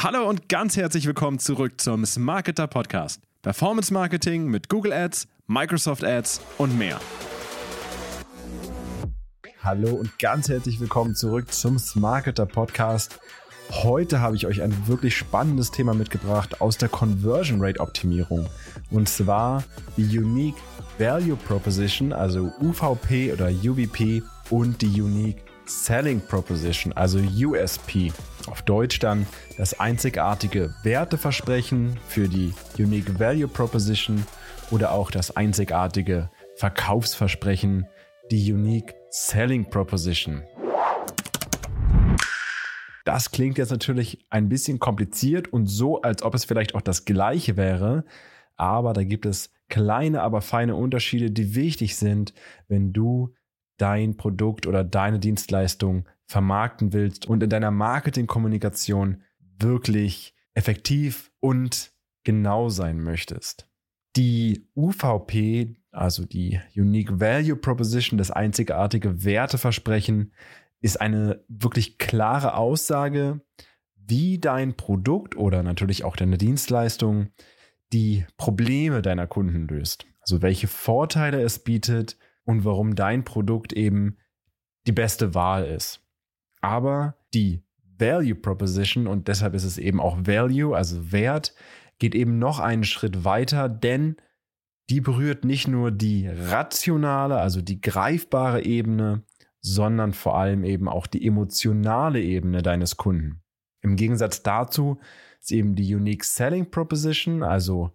Hallo und ganz herzlich willkommen zurück zum Smarketer Podcast. Performance Marketing mit Google Ads, Microsoft Ads und mehr. Hallo und ganz herzlich willkommen zurück zum Smarketer Podcast. Heute habe ich euch ein wirklich spannendes Thema mitgebracht aus der Conversion Rate Optimierung. Und zwar die Unique Value Proposition, also UVP oder UVP und die Unique Selling Proposition, also USP. Auf Deutsch dann das einzigartige Werteversprechen für die Unique Value Proposition oder auch das einzigartige Verkaufsversprechen, die Unique Selling Proposition. Das klingt jetzt natürlich ein bisschen kompliziert und so, als ob es vielleicht auch das gleiche wäre, aber da gibt es kleine, aber feine Unterschiede, die wichtig sind, wenn du dein Produkt oder deine Dienstleistung vermarkten willst und in deiner Marketingkommunikation wirklich effektiv und genau sein möchtest. Die UVP, also die Unique Value Proposition, das einzigartige Werteversprechen, ist eine wirklich klare Aussage, wie dein Produkt oder natürlich auch deine Dienstleistung die Probleme deiner Kunden löst. Also welche Vorteile es bietet und warum dein Produkt eben die beste Wahl ist. Aber die Value Proposition und deshalb ist es eben auch Value, also Wert, geht eben noch einen Schritt weiter, denn die berührt nicht nur die rationale, also die greifbare Ebene, sondern vor allem eben auch die emotionale Ebene deines Kunden. Im Gegensatz dazu ist eben die Unique Selling Proposition, also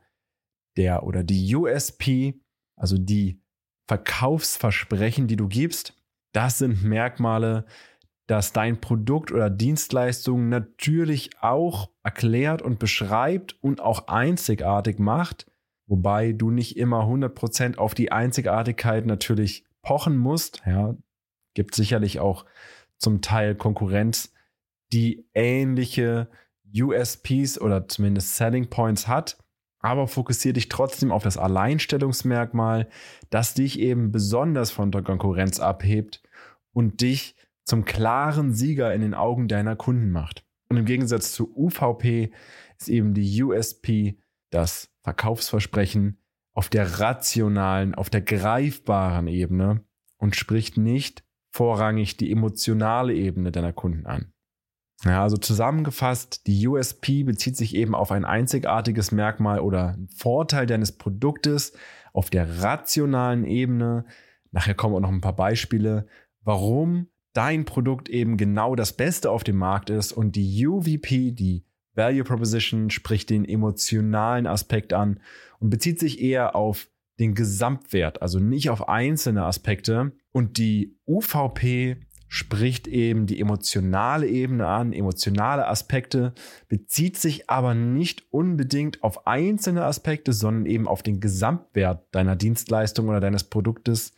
der oder die USP, also die Verkaufsversprechen, die du gibst, das sind Merkmale, dass dein Produkt oder Dienstleistung natürlich auch erklärt und beschreibt und auch einzigartig macht, wobei du nicht immer 100% auf die Einzigartigkeit natürlich pochen musst. Ja, gibt sicherlich auch zum Teil Konkurrenz, die ähnliche USPs oder zumindest Selling Points hat aber fokussiere dich trotzdem auf das Alleinstellungsmerkmal, das dich eben besonders von der Konkurrenz abhebt und dich zum klaren Sieger in den Augen deiner Kunden macht. Und im Gegensatz zu UVP ist eben die USP das Verkaufsversprechen auf der rationalen, auf der greifbaren Ebene und spricht nicht vorrangig die emotionale Ebene deiner Kunden an. Ja, also zusammengefasst, die USP bezieht sich eben auf ein einzigartiges Merkmal oder Vorteil deines Produktes auf der rationalen Ebene. Nachher kommen auch noch ein paar Beispiele, warum dein Produkt eben genau das Beste auf dem Markt ist. Und die UVP, die Value Proposition, spricht den emotionalen Aspekt an und bezieht sich eher auf den Gesamtwert, also nicht auf einzelne Aspekte. Und die UVP spricht eben die emotionale Ebene an, emotionale Aspekte, bezieht sich aber nicht unbedingt auf einzelne Aspekte, sondern eben auf den Gesamtwert deiner Dienstleistung oder deines Produktes,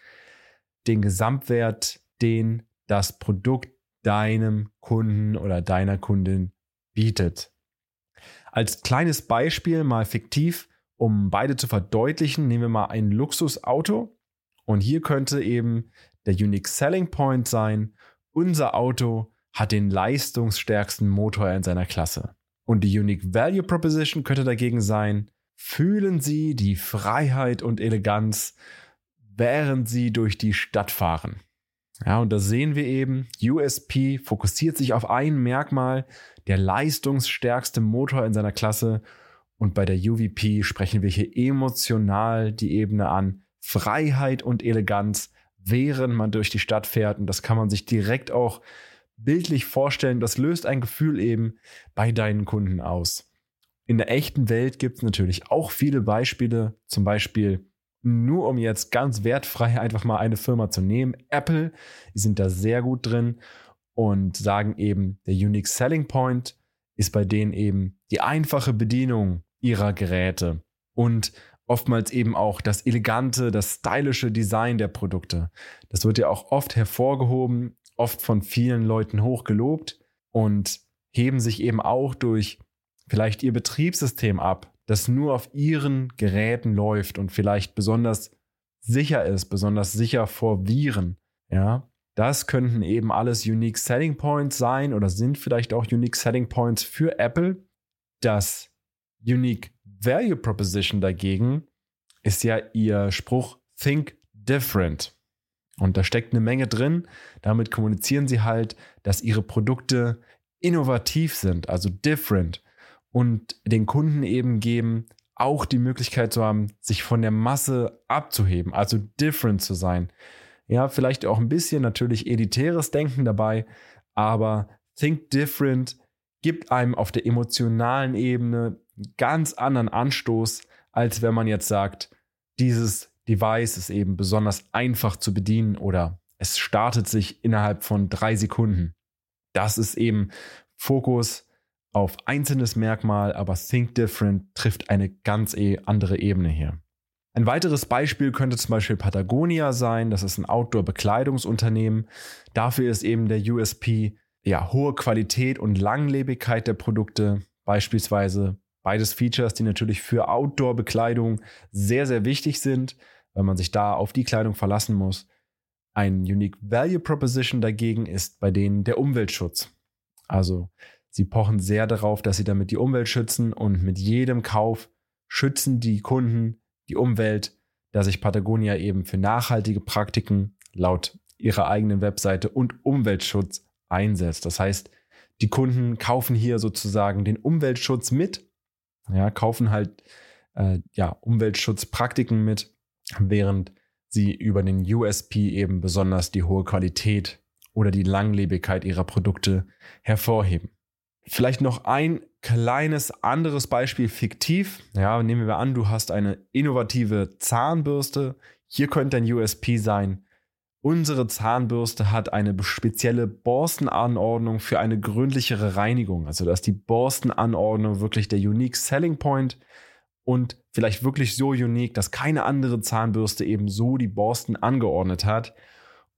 den Gesamtwert, den das Produkt deinem Kunden oder deiner Kundin bietet. Als kleines Beispiel mal fiktiv, um beide zu verdeutlichen, nehmen wir mal ein Luxusauto und hier könnte eben der Unique Selling Point sein, unser Auto hat den leistungsstärksten Motor in seiner Klasse. Und die Unique Value Proposition könnte dagegen sein, fühlen Sie die Freiheit und Eleganz, während Sie durch die Stadt fahren. Ja, und da sehen wir eben, USP fokussiert sich auf ein Merkmal, der leistungsstärkste Motor in seiner Klasse. Und bei der UVP sprechen wir hier emotional die Ebene an, Freiheit und Eleganz, während man durch die Stadt fährt. Und das kann man sich direkt auch bildlich vorstellen. Das löst ein Gefühl eben bei deinen Kunden aus. In der echten Welt gibt es natürlich auch viele Beispiele, zum Beispiel nur um jetzt ganz wertfrei einfach mal eine Firma zu nehmen. Apple, die sind da sehr gut drin und sagen eben, der Unique Selling Point ist bei denen eben die einfache Bedienung ihrer Geräte und oftmals eben auch das elegante, das stylische Design der Produkte. Das wird ja auch oft hervorgehoben, oft von vielen Leuten hochgelobt und heben sich eben auch durch vielleicht ihr Betriebssystem ab, das nur auf ihren Geräten läuft und vielleicht besonders sicher ist, besonders sicher vor Viren. Ja, das könnten eben alles Unique Selling Points sein oder sind vielleicht auch Unique Selling Points für Apple. Das Unique Value Proposition dagegen ist ja ihr Spruch Think Different. Und da steckt eine Menge drin. Damit kommunizieren sie halt, dass ihre Produkte innovativ sind, also different und den Kunden eben geben, auch die Möglichkeit zu haben, sich von der Masse abzuheben, also different zu sein. Ja, vielleicht auch ein bisschen natürlich elitäres Denken dabei, aber Think Different gibt einem auf der emotionalen Ebene einen ganz anderen Anstoß, als wenn man jetzt sagt, dieses Device ist eben besonders einfach zu bedienen oder es startet sich innerhalb von drei Sekunden. Das ist eben Fokus auf einzelnes Merkmal, aber Think Different trifft eine ganz e-, andere Ebene hier. Ein weiteres Beispiel könnte zum Beispiel Patagonia sein. Das ist ein Outdoor-Bekleidungsunternehmen. Dafür ist eben der USP ja hohe Qualität und Langlebigkeit der Produkte. Beispielsweise beides Features, die natürlich für Outdoor-Bekleidung sehr, sehr wichtig sind, weil man sich da auf die Kleidung verlassen muss. Ein Unique Value Proposition dagegen ist bei denen der Umweltschutz. Also sie pochen sehr darauf, dass sie damit die Umwelt schützen und mit jedem Kauf schützen die Kunden die Umwelt, da sich Patagonia eben für nachhaltige Praktiken laut ihrer eigenen Webseite und Umweltschutz einsetzt. Das heißt, die Kunden kaufen hier sozusagen den Umweltschutz mit, ja, kaufen halt äh, ja, Umweltschutzpraktiken mit, während sie über den USP eben besonders die hohe Qualität oder die Langlebigkeit ihrer Produkte hervorheben. Vielleicht noch ein kleines anderes Beispiel fiktiv. Ja, nehmen wir an, du hast eine innovative Zahnbürste. Hier könnte ein USP sein. Unsere Zahnbürste hat eine spezielle Borstenanordnung für eine gründlichere Reinigung. Also, dass die Borstenanordnung wirklich der Unique Selling Point und vielleicht wirklich so unique, dass keine andere Zahnbürste eben so die Borsten angeordnet hat.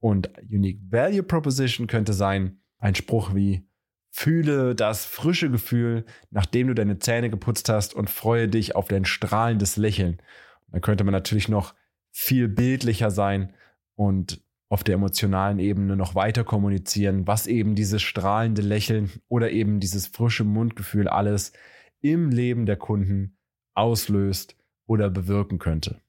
Und Unique Value Proposition könnte sein, ein Spruch wie Fühle das frische Gefühl, nachdem du deine Zähne geputzt hast und freue dich auf dein strahlendes Lächeln. Dann könnte man natürlich noch viel bildlicher sein und auf der emotionalen Ebene noch weiter kommunizieren, was eben dieses strahlende Lächeln oder eben dieses frische Mundgefühl alles im Leben der Kunden auslöst oder bewirken könnte.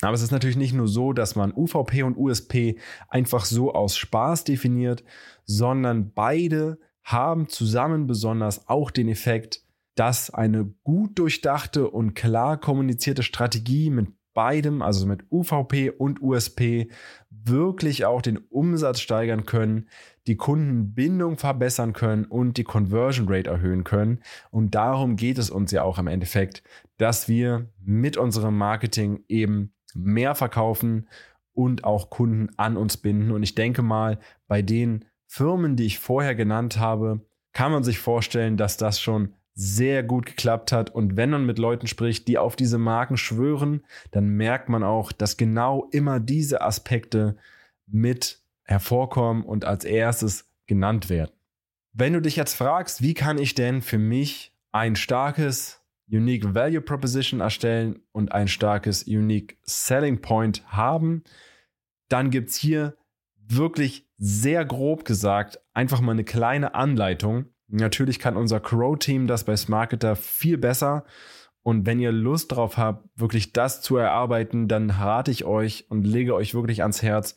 Aber es ist natürlich nicht nur so, dass man UVP und USP einfach so aus Spaß definiert, sondern beide haben zusammen besonders auch den Effekt, dass eine gut durchdachte und klar kommunizierte Strategie mit beidem, also mit UVP und USP, wirklich auch den Umsatz steigern können, die Kundenbindung verbessern können und die Conversion Rate erhöhen können. Und darum geht es uns ja auch im Endeffekt, dass wir mit unserem Marketing eben mehr verkaufen und auch Kunden an uns binden. Und ich denke mal, bei den Firmen, die ich vorher genannt habe, kann man sich vorstellen, dass das schon sehr gut geklappt hat. Und wenn man mit Leuten spricht, die auf diese Marken schwören, dann merkt man auch, dass genau immer diese Aspekte mit hervorkommen und als erstes genannt werden. Wenn du dich jetzt fragst, wie kann ich denn für mich ein starkes Unique Value Proposition erstellen und ein starkes Unique Selling Point haben, dann gibt es hier wirklich sehr grob gesagt einfach mal eine kleine Anleitung. Natürlich kann unser Crow-Team das bei Smarketer viel besser. Und wenn ihr Lust drauf habt, wirklich das zu erarbeiten, dann rate ich euch und lege euch wirklich ans Herz,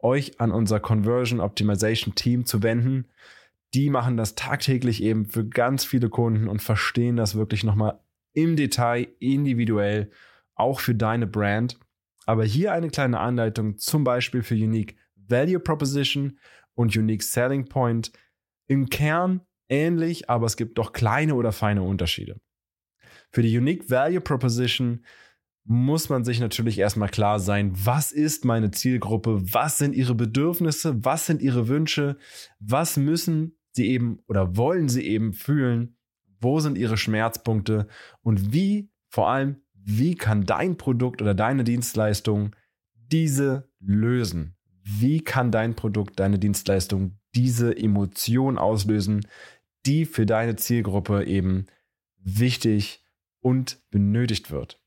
euch an unser Conversion Optimization Team zu wenden. Die machen das tagtäglich eben für ganz viele Kunden und verstehen das wirklich nochmal im Detail, individuell, auch für deine Brand. Aber hier eine kleine Anleitung, zum Beispiel für Unique Value Proposition und Unique Selling Point im Kern ähnlich, aber es gibt doch kleine oder feine Unterschiede. Für die Unique Value Proposition muss man sich natürlich erstmal klar sein, was ist meine Zielgruppe, was sind ihre Bedürfnisse, was sind ihre Wünsche, was müssen sie eben oder wollen sie eben fühlen, wo sind ihre Schmerzpunkte und wie, vor allem, wie kann dein Produkt oder deine Dienstleistung diese lösen? wie kann dein Produkt, deine Dienstleistung diese Emotion auslösen, die für deine Zielgruppe eben wichtig und benötigt wird.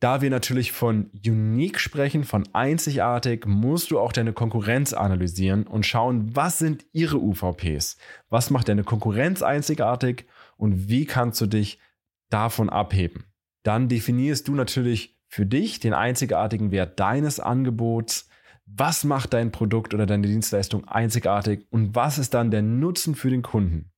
Da wir natürlich von unique sprechen, von einzigartig, musst du auch deine Konkurrenz analysieren und schauen, was sind ihre UVPs? Was macht deine Konkurrenz einzigartig und wie kannst du dich davon abheben. Dann definierst du natürlich für dich den einzigartigen Wert deines Angebots. Was macht dein Produkt oder deine Dienstleistung einzigartig und was ist dann der Nutzen für den Kunden?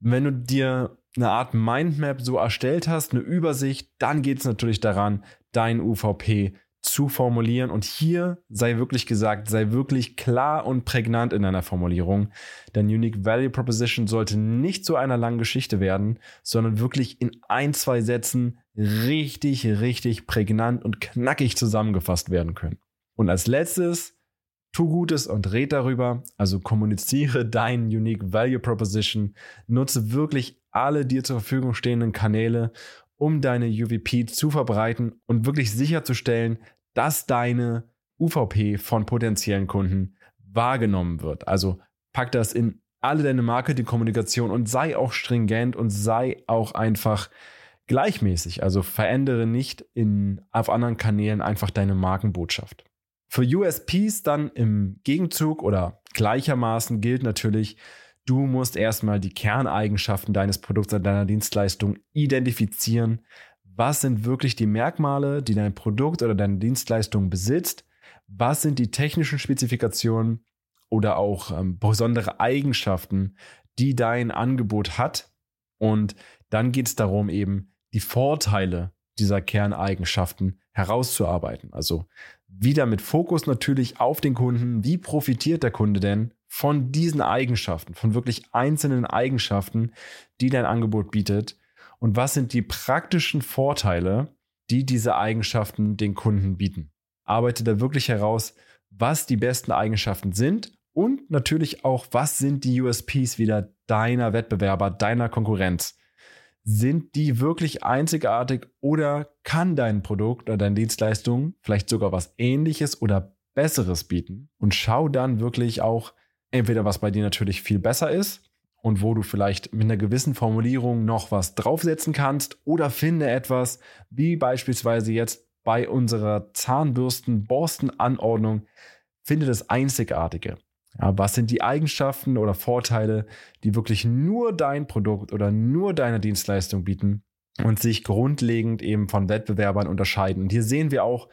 Wenn du dir eine Art Mindmap so erstellt hast, eine Übersicht, dann geht es natürlich daran, dein UVP zu formulieren. Und hier sei wirklich gesagt, sei wirklich klar und prägnant in deiner Formulierung. Dein Unique Value Proposition sollte nicht zu einer langen Geschichte werden, sondern wirklich in ein, zwei Sätzen richtig, richtig prägnant und knackig zusammengefasst werden können. Und als letztes, tu Gutes und red darüber. Also kommuniziere dein Unique Value Proposition. Nutze wirklich alle dir zur Verfügung stehenden Kanäle um deine UVP zu verbreiten und wirklich sicherzustellen, dass deine UVP von potenziellen Kunden wahrgenommen wird. Also pack das in alle deine Marketingkommunikation und sei auch stringent und sei auch einfach gleichmäßig. Also verändere nicht in, auf anderen Kanälen einfach deine Markenbotschaft. Für USPs dann im Gegenzug oder gleichermaßen gilt natürlich, Du musst erstmal die Kerneigenschaften deines Produkts oder deiner Dienstleistung identifizieren. Was sind wirklich die Merkmale, die dein Produkt oder deine Dienstleistung besitzt? Was sind die technischen Spezifikationen oder auch ähm, besondere Eigenschaften, die dein Angebot hat? Und dann geht es darum, eben die Vorteile dieser Kerneigenschaften herauszuarbeiten. Also wieder mit Fokus natürlich auf den Kunden. Wie profitiert der Kunde denn von diesen Eigenschaften, von wirklich einzelnen Eigenschaften, die dein Angebot bietet? Und was sind die praktischen Vorteile, die diese Eigenschaften den Kunden bieten? Arbeite da wirklich heraus, was die besten Eigenschaften sind und natürlich auch, was sind die USPs wieder deiner Wettbewerber, deiner Konkurrenz. Sind die wirklich einzigartig oder kann dein Produkt oder deine Dienstleistung vielleicht sogar was ähnliches oder besseres bieten? Und schau dann wirklich auch, entweder was bei dir natürlich viel besser ist und wo du vielleicht mit einer gewissen Formulierung noch was draufsetzen kannst oder finde etwas, wie beispielsweise jetzt bei unserer Zahnbürsten-Borsten-Anordnung, finde das Einzigartige. Ja, was sind die Eigenschaften oder Vorteile, die wirklich nur dein Produkt oder nur deine Dienstleistung bieten und sich grundlegend eben von Wettbewerbern unterscheiden? Und hier sehen wir auch,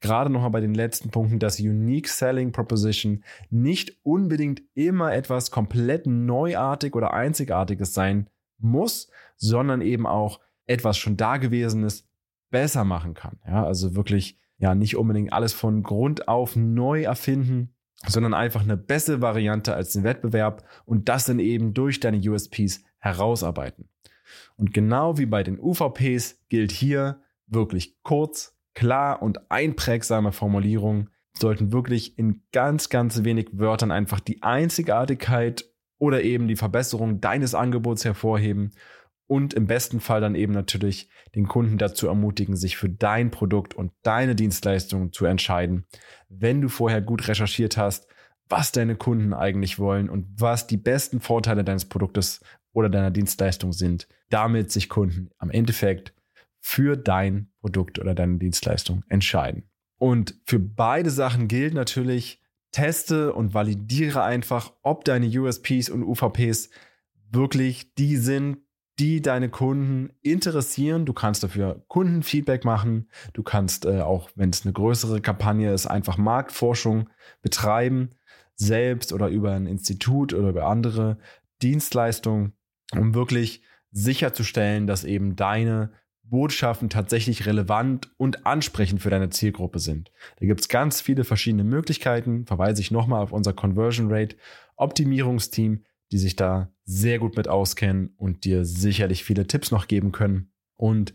gerade nochmal bei den letzten Punkten, dass Unique Selling Proposition nicht unbedingt immer etwas komplett neuartig oder einzigartiges sein muss, sondern eben auch etwas schon Dagewesenes besser machen kann. Ja, also wirklich ja nicht unbedingt alles von Grund auf neu erfinden, sondern einfach eine bessere Variante als den Wettbewerb und das dann eben durch deine USPs herausarbeiten. Und genau wie bei den UVPs gilt hier wirklich kurz, klar und einprägsame Formulierungen sollten wirklich in ganz, ganz wenig Wörtern einfach die Einzigartigkeit oder eben die Verbesserung deines Angebots hervorheben und im besten Fall dann eben natürlich den Kunden dazu ermutigen, sich für dein Produkt und deine Dienstleistung zu entscheiden, wenn du vorher gut recherchiert hast, was deine Kunden eigentlich wollen und was die besten Vorteile deines Produktes oder deiner Dienstleistung sind, damit sich Kunden am Endeffekt für dein Produkt oder deine Dienstleistung entscheiden. Und für beide Sachen gilt natürlich, teste und validiere einfach, ob deine USPs und UVPs wirklich die sind, die deine Kunden interessieren. Du kannst dafür Kundenfeedback machen. Du kannst äh, auch, wenn es eine größere Kampagne ist, einfach Marktforschung betreiben, selbst oder über ein Institut oder über andere Dienstleistungen, um wirklich sicherzustellen, dass eben deine Botschaften tatsächlich relevant und ansprechend für deine Zielgruppe sind. Da gibt es ganz viele verschiedene Möglichkeiten. Verweise ich nochmal auf unser Conversion Rate Optimierungsteam, die sich da sehr gut mit auskennen und dir sicherlich viele Tipps noch geben können. Und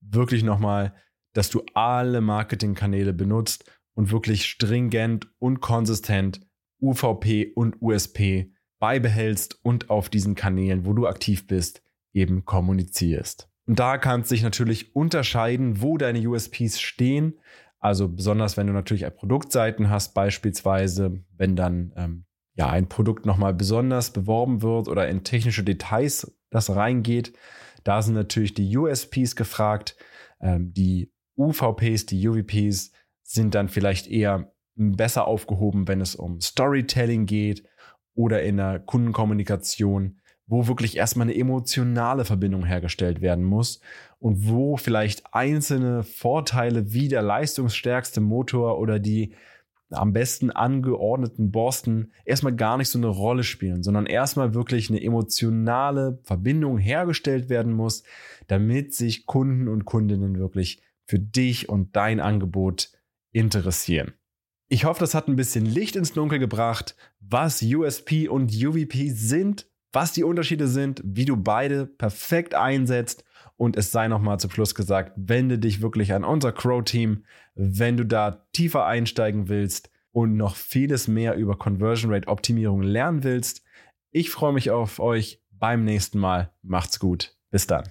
wirklich nochmal, dass du alle Marketingkanäle benutzt und wirklich stringent und konsistent UVP und USP beibehältst und auf diesen Kanälen, wo du aktiv bist, eben kommunizierst. Und da kannst du dich natürlich unterscheiden, wo deine USPs stehen. Also besonders, wenn du natürlich Produktseiten hast, beispielsweise, wenn dann ähm, ja ein Produkt nochmal besonders beworben wird oder in technische Details das reingeht, da sind natürlich die USPs gefragt. Ähm, die UVPs, die UVPs sind dann vielleicht eher besser aufgehoben, wenn es um Storytelling geht oder in der Kundenkommunikation, wo wirklich erstmal eine emotionale Verbindung hergestellt werden muss und wo vielleicht einzelne Vorteile wie der leistungsstärkste Motor oder die am besten angeordneten Borsten erstmal gar nicht so eine Rolle spielen, sondern erstmal wirklich eine emotionale Verbindung hergestellt werden muss, damit sich Kunden und Kundinnen wirklich für dich und dein Angebot interessieren. Ich hoffe, das hat ein bisschen Licht ins Dunkel gebracht, was USP und UVP sind, was die Unterschiede sind, wie du beide perfekt einsetzt. Und es sei nochmal zum Schluss gesagt, wende dich wirklich an unser Crow-Team, wenn du da tiefer einsteigen willst und noch vieles mehr über Conversion Rate Optimierung lernen willst. Ich freue mich auf euch beim nächsten Mal. Macht's gut. Bis dann.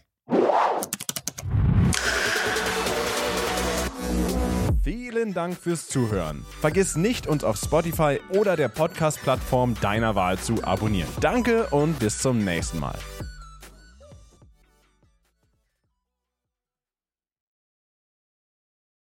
Vielen Dank fürs Zuhören. Vergiss nicht, uns auf Spotify oder der Podcast-Plattform deiner Wahl zu abonnieren. Danke und bis zum nächsten Mal.